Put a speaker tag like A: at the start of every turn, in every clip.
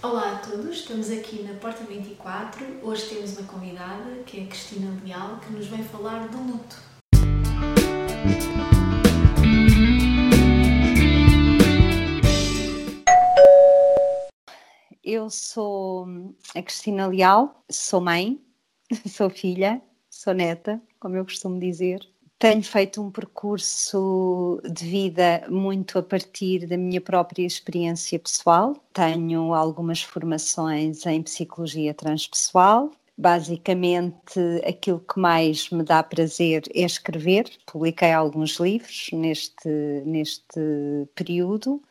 A: Olá a todos, estamos aqui na Porta 24. Hoje temos uma convidada, que é a Cristina Leal, que nos vem falar do luto.
B: Eu sou a Cristina Leal, sou mãe, sou filha, sou neta, como eu costumo dizer. Tenho feito um percurso de vida muito a partir da minha própria experiência pessoal. Tenho algumas formações em psicologia transpessoal. Basicamente, aquilo que mais me dá prazer é escrever. Publiquei alguns livros neste, neste período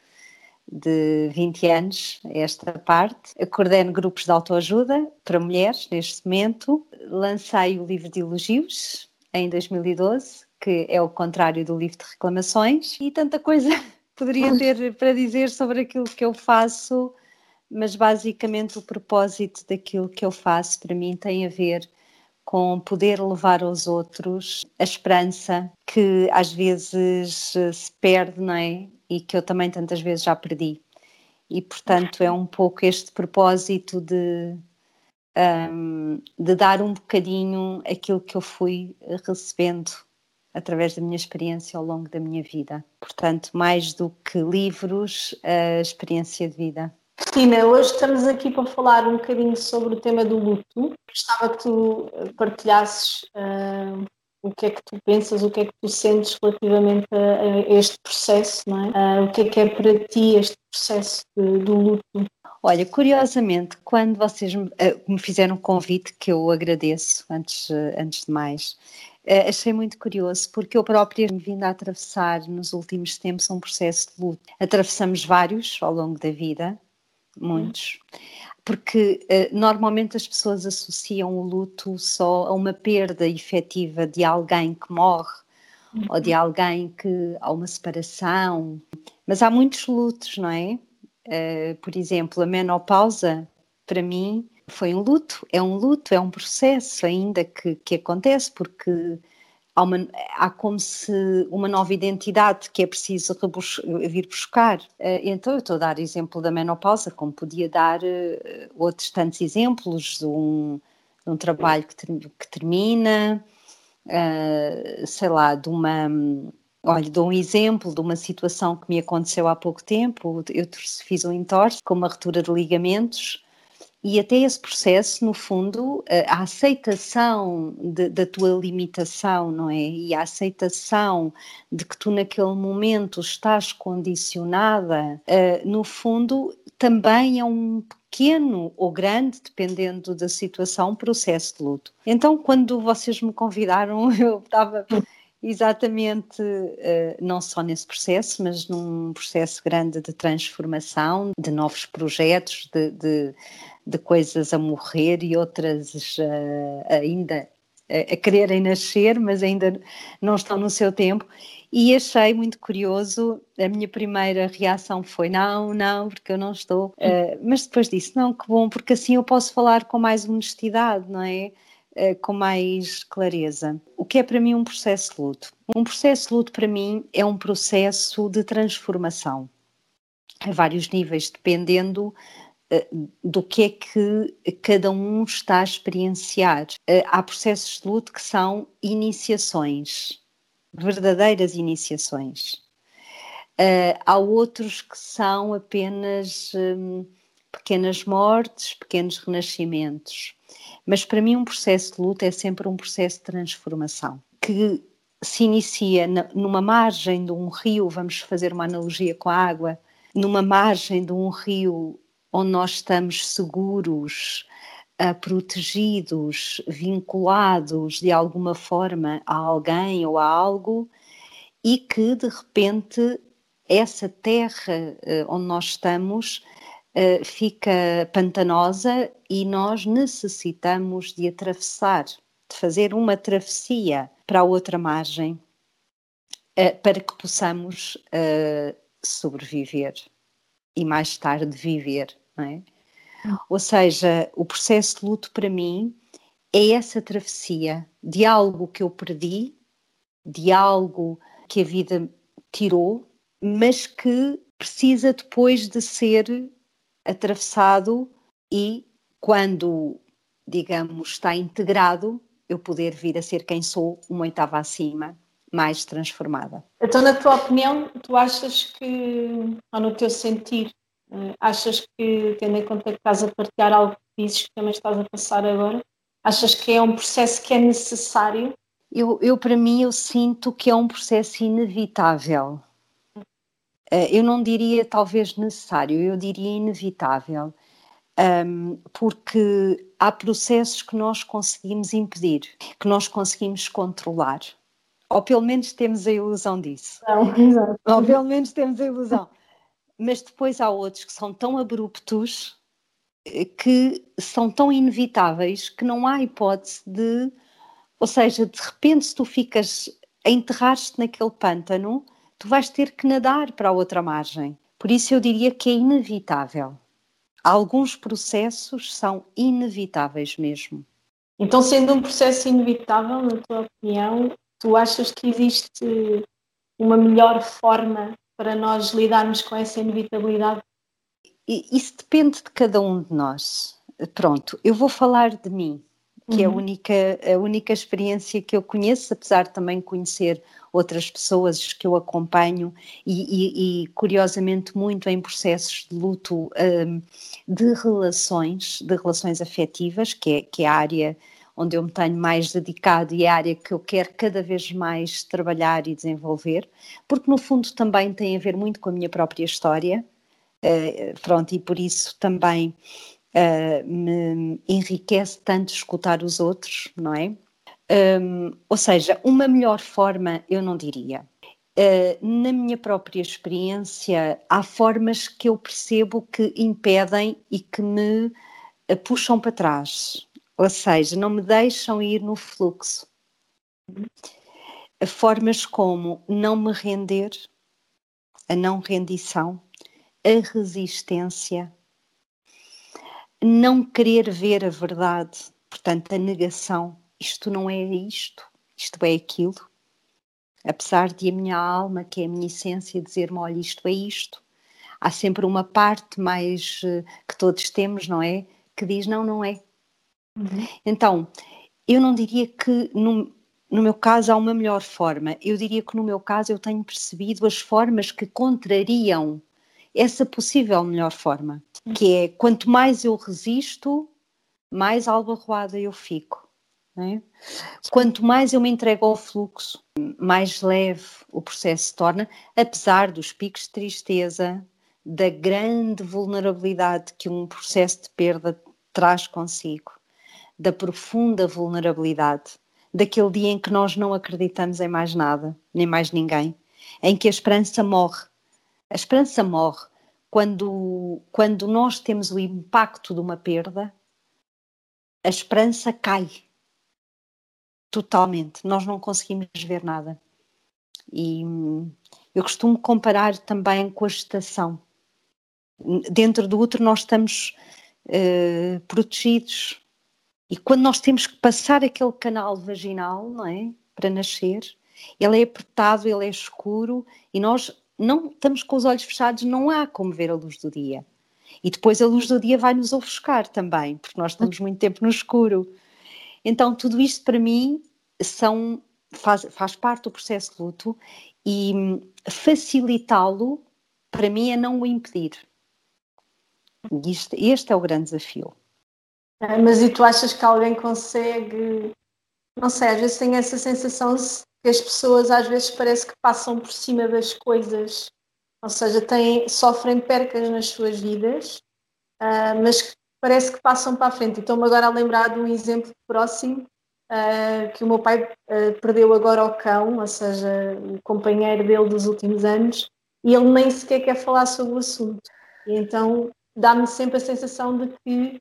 B: de 20 anos, esta parte. Coordeno grupos de autoajuda para mulheres neste momento. Lancei o livro de elogios, em 2012, que é o contrário do livro de reclamações, e tanta coisa poderia ter para dizer sobre aquilo que eu faço, mas basicamente o propósito daquilo que eu faço para mim tem a ver com poder levar aos outros a esperança que às vezes se perde, não é? E que eu também tantas vezes já perdi. E portanto é um pouco este propósito de um, de dar um bocadinho aquilo que eu fui recebendo através da minha experiência ao longo da minha vida. Portanto, mais do que livros, a experiência de vida.
C: Cristina, hoje estamos aqui para falar um bocadinho sobre o tema do luto. Gostava que tu partilhasses uh, o que é que tu pensas, o que é que tu sentes relativamente a, a este processo, não é? Uh, o que é que é para ti este processo de, do luto?
B: Olha, curiosamente, quando vocês me, me fizeram um convite, que eu agradeço antes, uh, antes de mais, uh, achei muito curioso, porque eu própria me vindo a atravessar nos últimos tempos um processo de luto. Atravessamos vários ao longo da vida, muitos, porque normalmente as pessoas associam o luto só a uma perda efetiva de alguém que morre, uhum. ou de alguém que há uma separação, mas há muitos lutos, não é? Uh, por exemplo, a menopausa, para mim, foi um luto, é um luto, é um processo ainda que, que acontece, porque há, uma, há como se uma nova identidade que é preciso vir buscar. Uh, então, eu estou a dar exemplo da menopausa, como podia dar uh, outros tantos exemplos de um, de um trabalho que, ter, que termina, sei lá, de uma Olha, dou um exemplo de uma situação que me aconteceu há pouco tempo. Eu fiz um entorse com uma ruptura de ligamentos e até esse processo, no fundo, a aceitação de, da tua limitação, não é? E a aceitação de que tu naquele momento estás condicionada, no fundo, também é um pequeno ou grande, dependendo da situação, processo de luto. Então, quando vocês me convidaram, eu estava Exatamente, eh, não só nesse processo, mas num processo grande de transformação, de novos projetos, de, de, de coisas a morrer e outras uh, ainda a, quererem nascer, mas ainda não estão no seu tempo. E achei muito curioso, a minha primeira reação foi não, não, porque eu não estou. Uh, mas depois disse, não, que bom, porque assim eu posso falar com mais honestidade, não é? Eh, com mais clareza. O que é para mim um processo de luto? Um processo de luto para mim é um processo de transformação a vários níveis, dependendo uh, do que é que cada um está a experienciar. Uh, há processos de luto que são iniciações, verdadeiras iniciações. Há outros que são apenas um, pequenas mortes, pequenos renascimentos. Mas para mim, um processo de luta é sempre um processo de transformação que se inicia numa margem de um rio, vamos fazer uma analogia com a água, numa margem de um rio onde nós estamos seguros, uh, protegidos, vinculados de alguma forma a alguém ou a algo, e que de repente essa terra uh, onde nós estamos uh, fica pantanosa e nós necessitamos de atravessar, de fazer uma travessia para a outra margem uh, para que possamos uh, sobreviver e mais tarde viver, não é? Ou seja, o processo de luto para mim é essa travessia de algo que eu perdi, de algo que a vida tirou, mas que precisa depois de ser atravessado e quando, digamos, está integrado, eu poder vir a ser quem sou, uma oitava acima, mais transformada.
C: Então, na tua opinião, tu achas que, ou no teu sentir, eh, achas que, tendo em conta que estás a partilhar algo que dizes que também estás a passar agora, achas que é um processo que é necessário?
B: Eu, eu para mim, eu sinto que é um processo inevitável. Eh, eu não diria talvez necessário, eu diria inevitável, um, porque há processos que nós conseguimos impedir, que nós conseguimos controlar. Ou pelo menos temos a ilusão disso.
C: Não.
B: Ou pelo menos temos a ilusão. Mas depois há outros que são tão abruptos eh, que são tão inevitáveis que não há hipótese de. Ou seja, de repente, se tu ficas a enterrar-te naquele pântano, tu vais ter que nadar para a outra margem. Por isso eu diria que é inevitável. Alguns processos são inevitáveis mesmo.
C: Então, sendo um processo inevitável, na tua opinião, tu achas que existe uma melhor forma para nós lidarmos com essa inevitabilidade?
B: Isso depende de cada um de nós. Pronto, eu vou falar de mim que uhum. é a uhum. única, a única experiência que eu conheço, apesar de também conhecer outras pessoas que eu acompanho e, e, e curiosamente muito em processos de luto um, de relações, de relações afetivas, que é, que é a área onde eu me tenho mais dedicado e é a área que eu quero cada vez mais trabalhar e desenvolver, porque no fundo também tem a ver muito com a minha própria história, uh, pronto, e por isso também uh, me enriquece tanto escutar os outros, não é? Um, ou seja, uma melhor forma eu não diria. Uh, na minha própria experiência, há formas que eu percebo que impedem e que me uh, puxam para trás, ou seja, não me deixam ir no fluxo. Formas como não me render, a não rendição, a resistência, não querer ver a verdade, portanto, a negação. Isto não é isto, isto é aquilo. Apesar de a minha alma, que é a minha essência, dizer-me: olha, isto é isto. Há sempre uma parte mais eh, que todos temos, não é? Que diz: não, não é. Uhum. Então, eu não diria que no, no meu caso há uma melhor forma. Eu diria que no meu caso eu tenho percebido as formas que contrariam essa possível melhor forma que é quanto mais eu resisto, mais albarroada eu fico. É? Quanto mais eu me entrego ao fluxo, mais leve o processo se torna, apesar dos picos de tristeza, da grande vulnerabilidade que um processo de perda traz consigo, da profunda vulnerabilidade, daquele dia em que nós não acreditamos em mais nada, nem mais ninguém, em que a esperança morre. A esperança morre quando, quando nós temos o impacto de uma perda, a esperança cai totalmente. Nós não conseguimos ver nada. E eu costumo comparar também com a gestação. Dentro do útero nós estamos uh, protegidos. E quando nós temos que passar aquele canal vaginal, não é? Para nascer, ele é apertado, ele é escuro e nós não estamos com os olhos fechados, não há como ver a luz do dia. E depois a luz do dia vai nos ofuscar também, porque nós estamos muito tempo no escuro. Então, tudo isto para mim são, faz, faz parte do processo de luto e facilitá-lo, para mim, é não o impedir. Isto, este é o grande desafio.
C: Mas e tu achas que alguém consegue? Não sei, às vezes tenho essa sensação que as pessoas às vezes parece que passam por cima das coisas, ou seja, têm, sofrem percas nas suas vidas, uh, mas parece que passam para a frente. Estou-me agora a lembrar de um exemplo próximo uh, que o meu pai uh, perdeu agora ao cão, ou seja, o companheiro dele dos últimos anos, e ele nem sequer quer falar sobre o assunto. E então dá-me sempre a sensação de que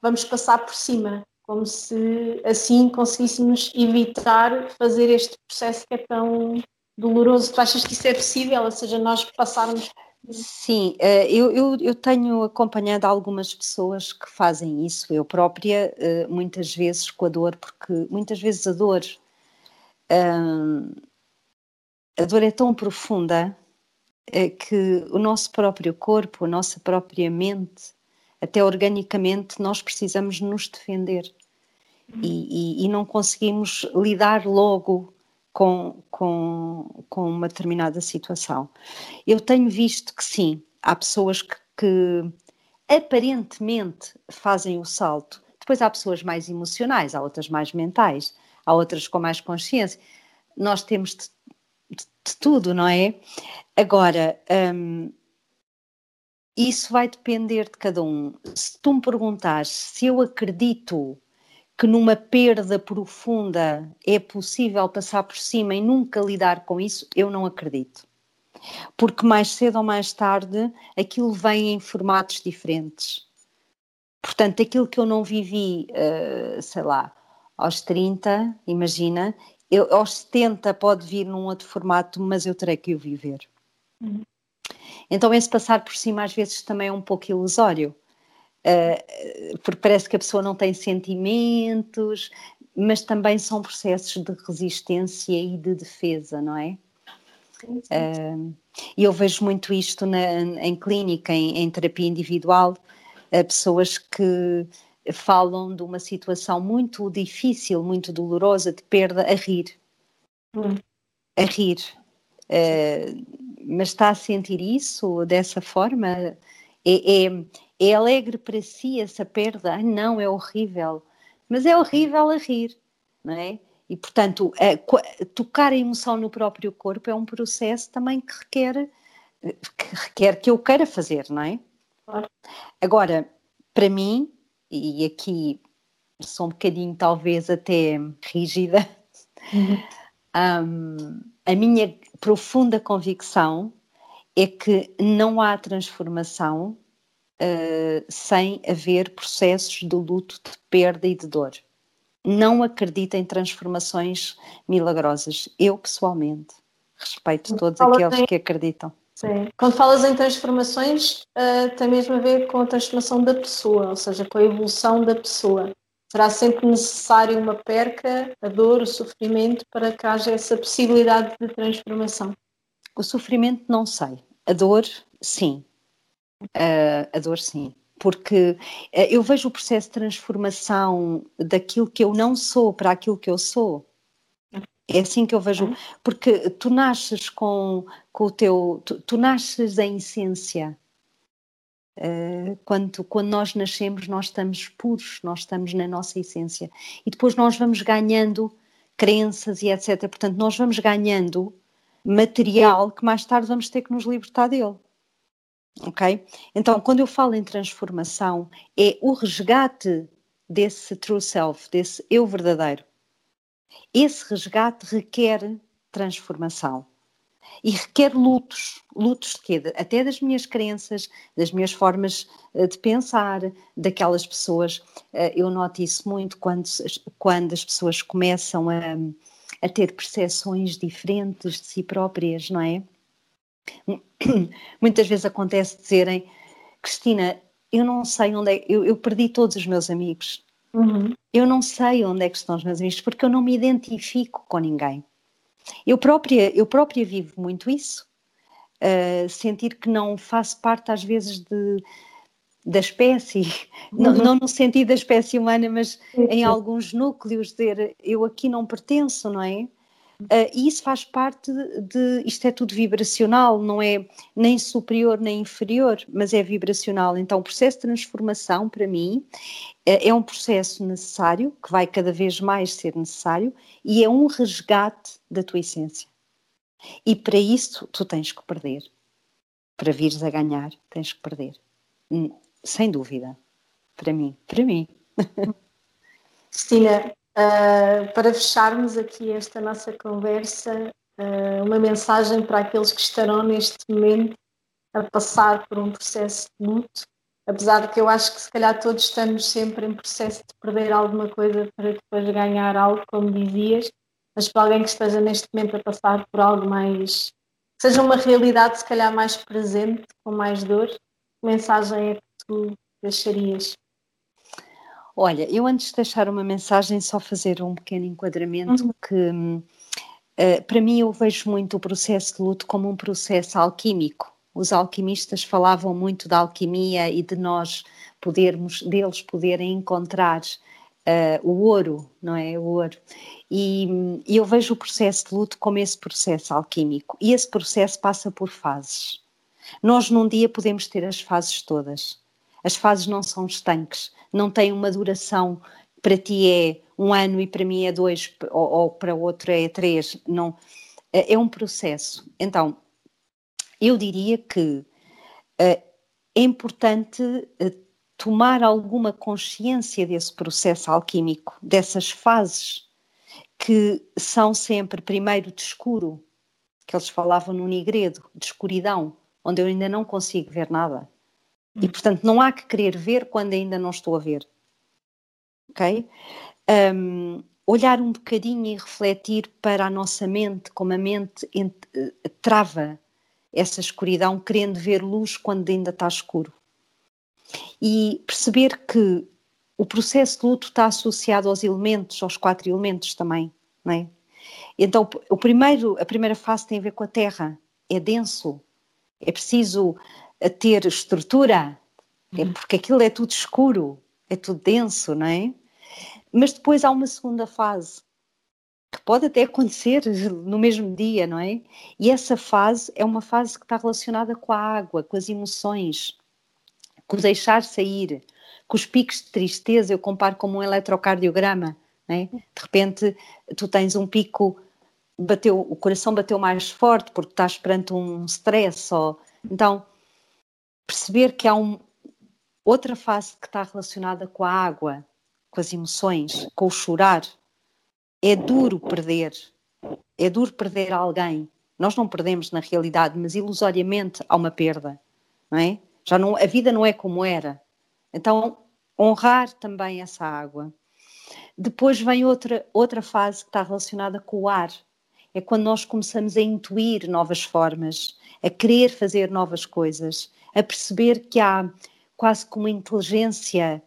C: vamos passar por cima como se assim conseguíssemos evitar fazer este processo que é tão doloroso. Tu achas que isso é possível? Ou seja, nós passarmos.
B: Sim, eh, eu, eu, eu tenho acompanhado algumas pessoas que fazem isso, eu própria, eh, muitas vezes com a dor, porque muitas vezes a dor, hum, a dor é tão profunda que o nosso próprio corpo, a nossa própria mente, até organicamente, nós precisamos nos defender e, e, e não conseguimos lidar logo com, com, com uma determinada situação. Eu tenho visto que sim, há pessoas que, que aparentemente fazem o salto. Depois há pessoas mais emocionais, há outras mais mentais, há outras com mais consciência. Nós temos de, de, de tudo, não é? Agora, hum, isso vai depender de cada um. Se tu me perguntares se eu acredito que numa perda profunda é possível passar por cima e nunca lidar com isso, eu não acredito. Porque mais cedo ou mais tarde aquilo vem em formatos diferentes. Portanto, aquilo que eu não vivi, uh, sei lá, aos 30, imagina, eu, aos 70 pode vir num outro formato, mas eu terei que o viver. Uhum. Então, esse passar por cima às vezes também é um pouco ilusório. Uh, porque parece que a pessoa não tem sentimentos, mas também são processos de resistência e de defesa, não é? Uh, e eu vejo muito isto na, em clínica, em, em terapia individual, pessoas que falam de uma situação muito difícil, muito dolorosa, de perda, a rir. Hum. A rir. Uh, mas está a sentir isso dessa forma? É, é, é alegre para si essa perda? Ah, não, é horrível. Mas é horrível a rir, não é? E, portanto, é, tocar a emoção no próprio corpo é um processo também que requer que, requer que eu queira fazer, não é? Agora, para mim, e aqui sou um bocadinho talvez até rígida, uhum. Um, a minha profunda convicção é que não há transformação uh, sem haver processos de luto, de perda e de dor. Não acredito em transformações milagrosas. Eu, pessoalmente, respeito todos aqueles em... que acreditam.
C: Sim. Quando falas em transformações, uh, tem mesmo a ver com a transformação da pessoa, ou seja, com a evolução da pessoa. Será sempre necessário uma perca, a dor, o sofrimento, para que haja essa possibilidade de transformação?
B: O sofrimento, não sei. A dor, sim. Uh, a dor, sim. Porque uh, eu vejo o processo de transformação daquilo que eu não sou para aquilo que eu sou. É assim que eu vejo. Porque tu nasces com, com o teu. Tu, tu nasces em essência. Uh, quando, quando nós nascemos, nós estamos puros, nós estamos na nossa essência. E depois nós vamos ganhando crenças e etc. Portanto, nós vamos ganhando material que mais tarde vamos ter que nos libertar dele ok? Então, quando eu falo em transformação, é o resgate desse true self, desse eu verdadeiro. Esse resgate requer transformação e requer lutos, lutos de quê? Até das minhas crenças, das minhas formas eh, de pensar, daquelas pessoas. Eh, eu noto isso muito quando, quando as pessoas começam a, a ter percepções diferentes de si próprias, não é? muitas vezes acontece dizerem Cristina, eu não sei onde é, eu, eu perdi todos os meus amigos. Uhum. Eu não sei onde é que estão os meus amigos porque eu não me identifico com ninguém. Eu própria, eu própria vivo muito isso. Uh, sentir que não faço parte às vezes de, da espécie, uhum. não, não, no sentido da espécie humana, mas em alguns núcleos, dizer eu aqui não pertenço, não é? Uh, e isso faz parte de, Isto é tudo vibracional, não é nem superior nem inferior, mas é vibracional. Então, o processo de transformação, para mim, é, é um processo necessário, que vai cada vez mais ser necessário, e é um resgate da tua essência. E para isso, tu tens que perder. Para vires a ganhar, tens que perder. Hum, sem dúvida. Para mim. Para mim.
C: Cristina, Uh, para fecharmos aqui esta nossa conversa, uh, uma mensagem para aqueles que estarão neste momento a passar por um processo de luto, apesar de que eu acho que se calhar todos estamos sempre em processo de perder alguma coisa para depois ganhar algo, como dizias, mas para alguém que esteja neste momento a passar por algo mais, seja uma realidade se calhar mais presente, com mais dor, que mensagem é que tu deixarias?
B: Olha, eu antes de deixar uma mensagem, só fazer um pequeno enquadramento uhum. que uh, para mim eu vejo muito o processo de luto como um processo alquímico, os alquimistas falavam muito da alquimia e de nós podermos, deles poderem encontrar uh, o ouro, não é? O ouro. E, e, eu vejo o processo de luto como esse processo alquímico. E esse processo passa por fases. Nós num dia podemos ter as fases todas. As fases não são estanques, não têm uma duração. Para ti é um ano e para mim é dois, ou, ou para outro é três. Não, é, é um processo. Então, eu diria que uh, é importante uh, tomar alguma consciência desse processo alquímico, dessas fases que são sempre primeiro de escuro, que eles falavam no nigredo, de escuridão, onde eu ainda não consigo ver nada. E portanto não há que querer ver quando ainda não estou a ver. Ok? Um, olhar um bocadinho e refletir para a nossa mente, como a mente eh, trava essa escuridão, querendo ver luz quando ainda está escuro e perceber que o processo de luto está associado aos elementos, aos quatro elementos também, não é? Então, o primeiro, a primeira fase tem a ver com a terra, é denso, é preciso eh, ter estrutura, é uhum. porque aquilo é tudo escuro, é tudo denso, não é? Mas depois há uma segunda fase, que pode até acontecer no mesmo dia, não é? E essa fase é uma fase que está relacionada com a água, com as emoções, com o deixar sair, com os picos de tristeza, eu comparo como um eletrocardiograma, né? de repente tu tens um pico, bateu, o coração bateu mais forte porque estás perante um stress, só. então perceber que há um, outra fase que está relacionada com a água, com as emoções, com o chorar, é duro perder, é duro perder alguém, nós não perdemos na realidade, mas ilusoriamente há uma perda, não é? Já não, a vida não é como era. Então, honrar também essa água. Depois vem outra, outra fase que está relacionada com o ar. É quando nós começamos a intuir novas formas, a querer fazer novas coisas, a perceber que há quase como uma inteligência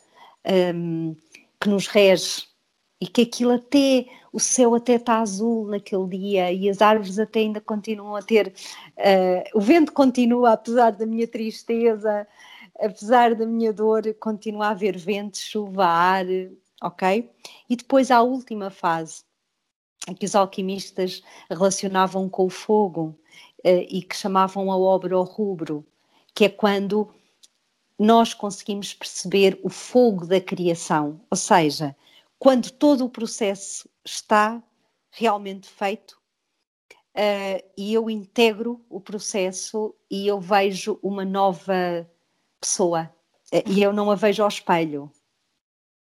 B: um, que nos rege e que aquilo até, o céu até está azul naquele dia e as árvores até ainda continuam a ter, uh, o vento continua, apesar da minha tristeza, apesar da minha dor, continua a haver vento, chuva, ar, ok? E depois há a última fase, que os alquimistas relacionavam com o fogo uh, e que chamavam a obra ao rubro, que é quando nós conseguimos perceber o fogo da criação, ou seja, quando todo o processo está realmente feito uh, e eu integro o processo e eu vejo uma nova pessoa uh, e eu não a vejo ao espelho.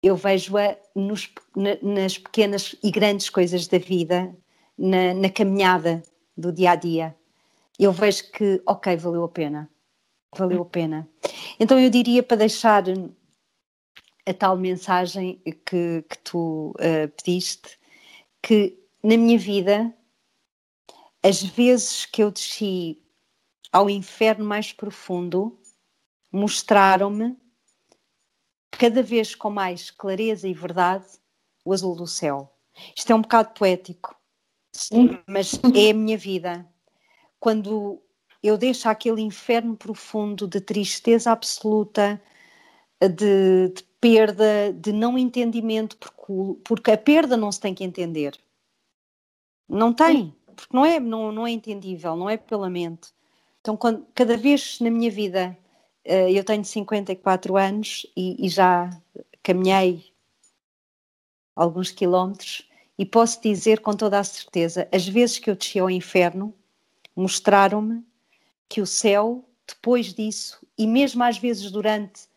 B: Eu vejo-a na, nas pequenas e grandes coisas da vida, na, na caminhada do dia a dia. Eu vejo que, ok, valeu a pena. Valeu a pena. Então eu diria para deixar a tal mensagem que, que tu uh, pediste, que na minha vida, as vezes que eu desci ao inferno mais profundo, mostraram-me, cada vez com mais clareza e verdade, o azul do céu. Isto é um bocado poético, Sim. mas é a minha vida. Quando eu deixo aquele inferno profundo de tristeza absoluta, de, de perda, de não entendimento, porque, porque a perda não se tem que entender. Não tem, porque não é, não, não é entendível, não é pela mente. Então, quando, cada vez na minha vida, eu tenho 54 anos e, e já caminhei alguns quilómetros e posso dizer com toda a certeza, as vezes que eu desci ao inferno, mostraram-me que o céu, depois disso, e mesmo às vezes durante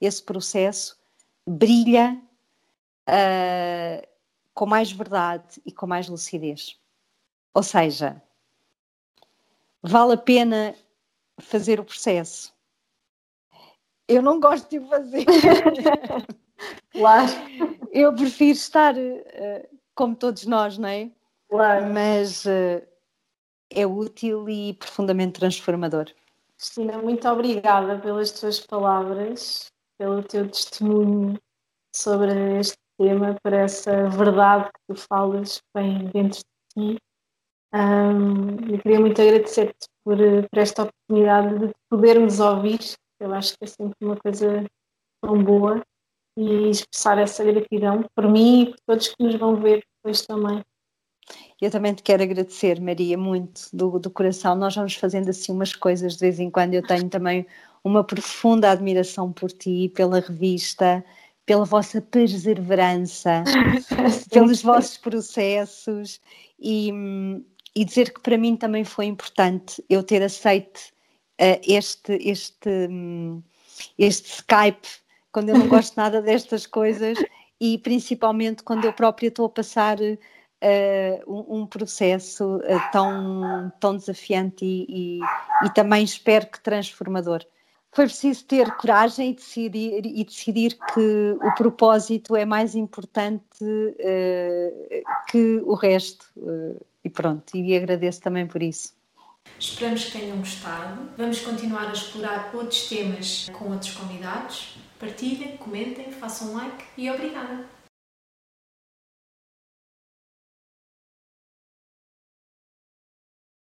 B: esse processo, brilha uh, com mais verdade e com mais lucidez. Ou seja, vale a pena fazer o processo. Eu não gosto de fazer.
C: claro.
B: Eu prefiro estar uh, como todos nós, não é?
C: Claro.
B: Mas uh, é útil e profundamente transformador.
C: Cristina, muito obrigada pelas tuas palavras pelo teu testemunho sobre este tema, por essa verdade que tu falas vem dentro de ti. Um, eu queria muito agradecer-te por, por, esta oportunidade de podermos ouvir. Eu acho que é sempre uma coisa tão boa e expressar essa gratidão por mim e por todos que nos vão ver depois também.
B: Eu também te quero agradecer, Maria, muito do, do coração. Nós vamos fazendo assim umas coisas de vez em quando. Eu tenho também uma profunda admiração por ti, pela revista, pela vossa perseverança, pelos vossos processos e, e, dizer que para mim também foi importante eu ter aceito este, este, um, este Skype quando eu não gosto nada destas coisas e principalmente quando eu própria estou a passar uh, um, processo uh, tão, tão desafiante e, e, e também espero que transformador foi preciso ter coragem e decidir, e decidir que o propósito é mais importante uh, que o resto. E pronto, e agradeço também por isso.
A: Esperamos que tenham gostado. Vamos continuar a explorar outros temas com outros convidados. Partilhem, comentem, façam like e obrigada!